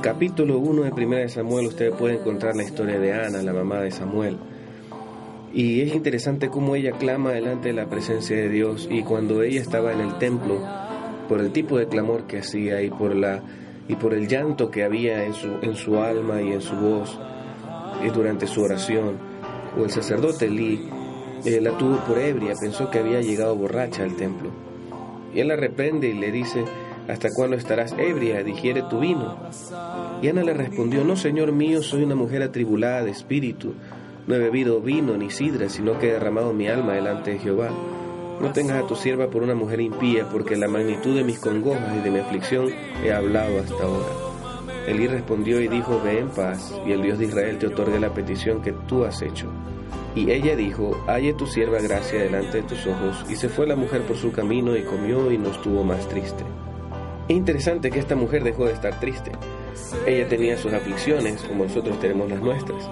capítulo 1 de Primera de Samuel usted puede encontrar la historia de Ana, la mamá de Samuel. Y es interesante cómo ella clama delante de la presencia de Dios y cuando ella estaba en el templo, por el tipo de clamor que hacía y por, la, y por el llanto que había en su, en su alma y en su voz y durante su oración, o el sacerdote Lee eh, la tuvo por ebria, pensó que había llegado borracha al templo. Y él la reprende y le dice, ¿Hasta cuándo estarás ebria? Digiere tu vino. Y Ana le respondió, No, Señor mío, soy una mujer atribulada de espíritu. No he bebido vino ni sidra, sino que he derramado mi alma delante de Jehová. No tengas a tu sierva por una mujer impía, porque la magnitud de mis congojas y de mi aflicción he hablado hasta ahora. Elí respondió y dijo, Ve en paz, y el Dios de Israel te otorgue la petición que tú has hecho. Y ella dijo, Halle tu sierva gracia delante de tus ojos. Y se fue la mujer por su camino y comió y no estuvo más triste. Es interesante que esta mujer dejó de estar triste. Ella tenía sus aflicciones, como nosotros tenemos las nuestras,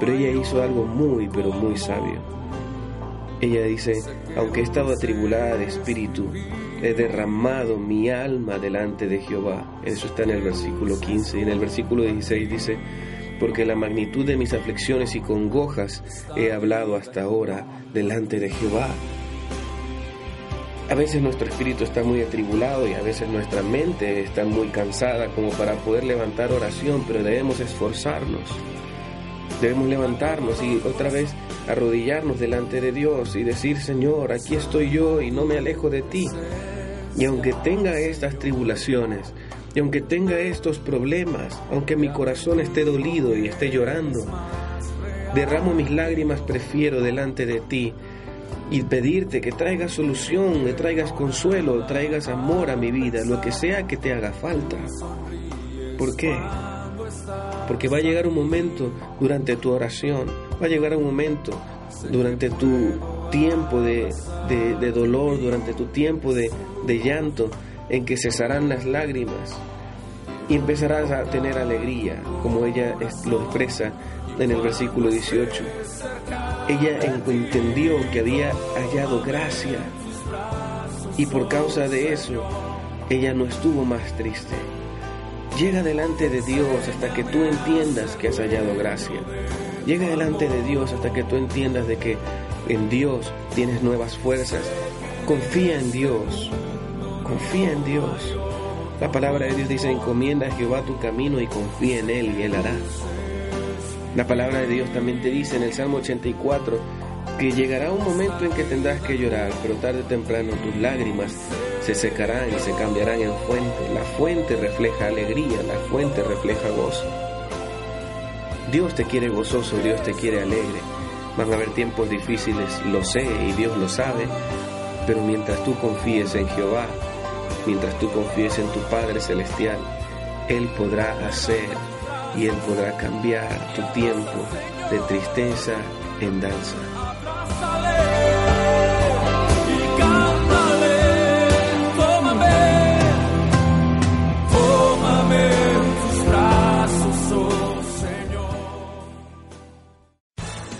pero ella hizo algo muy, pero muy sabio. Ella dice, aunque he estado atribulada de espíritu, he derramado mi alma delante de Jehová. Eso está en el versículo 15 y en el versículo 16 dice, porque la magnitud de mis aflicciones y congojas he hablado hasta ahora delante de Jehová. A veces nuestro espíritu está muy atribulado y a veces nuestra mente está muy cansada como para poder levantar oración, pero debemos esforzarnos. Debemos levantarnos y otra vez arrodillarnos delante de Dios y decir, Señor, aquí estoy yo y no me alejo de ti. Y aunque tenga estas tribulaciones, y aunque tenga estos problemas, aunque mi corazón esté dolido y esté llorando, derramo mis lágrimas, prefiero delante de ti y pedirte que traigas solución, que traigas consuelo, traigas amor a mi vida, lo que sea que te haga falta. ¿Por qué? Porque va a llegar un momento durante tu oración, va a llegar un momento durante tu tiempo de, dolor, durante tu tiempo de, de llanto, en que cesarán las lágrimas y empezarás a tener alegría, como ella lo expresa en el versículo 18 ella entendió que había hallado gracia y por causa de eso ella no estuvo más triste. Llega delante de Dios hasta que tú entiendas que has hallado gracia. Llega delante de Dios hasta que tú entiendas de que en Dios tienes nuevas fuerzas. Confía en Dios. Confía en Dios. La palabra de Dios dice, encomienda a Jehová tu camino y confía en Él y Él hará. La palabra de Dios también te dice en el Salmo 84 que llegará un momento en que tendrás que llorar, pero tarde o temprano tus lágrimas se secarán y se cambiarán en fuente. La fuente refleja alegría, la fuente refleja gozo. Dios te quiere gozoso, Dios te quiere alegre. Van a haber tiempos difíciles, lo sé y Dios lo sabe, pero mientras tú confíes en Jehová, mientras tú confíes en tu Padre Celestial, Él podrá hacer y Él podrá cambiar tu tiempo de tristeza en danza.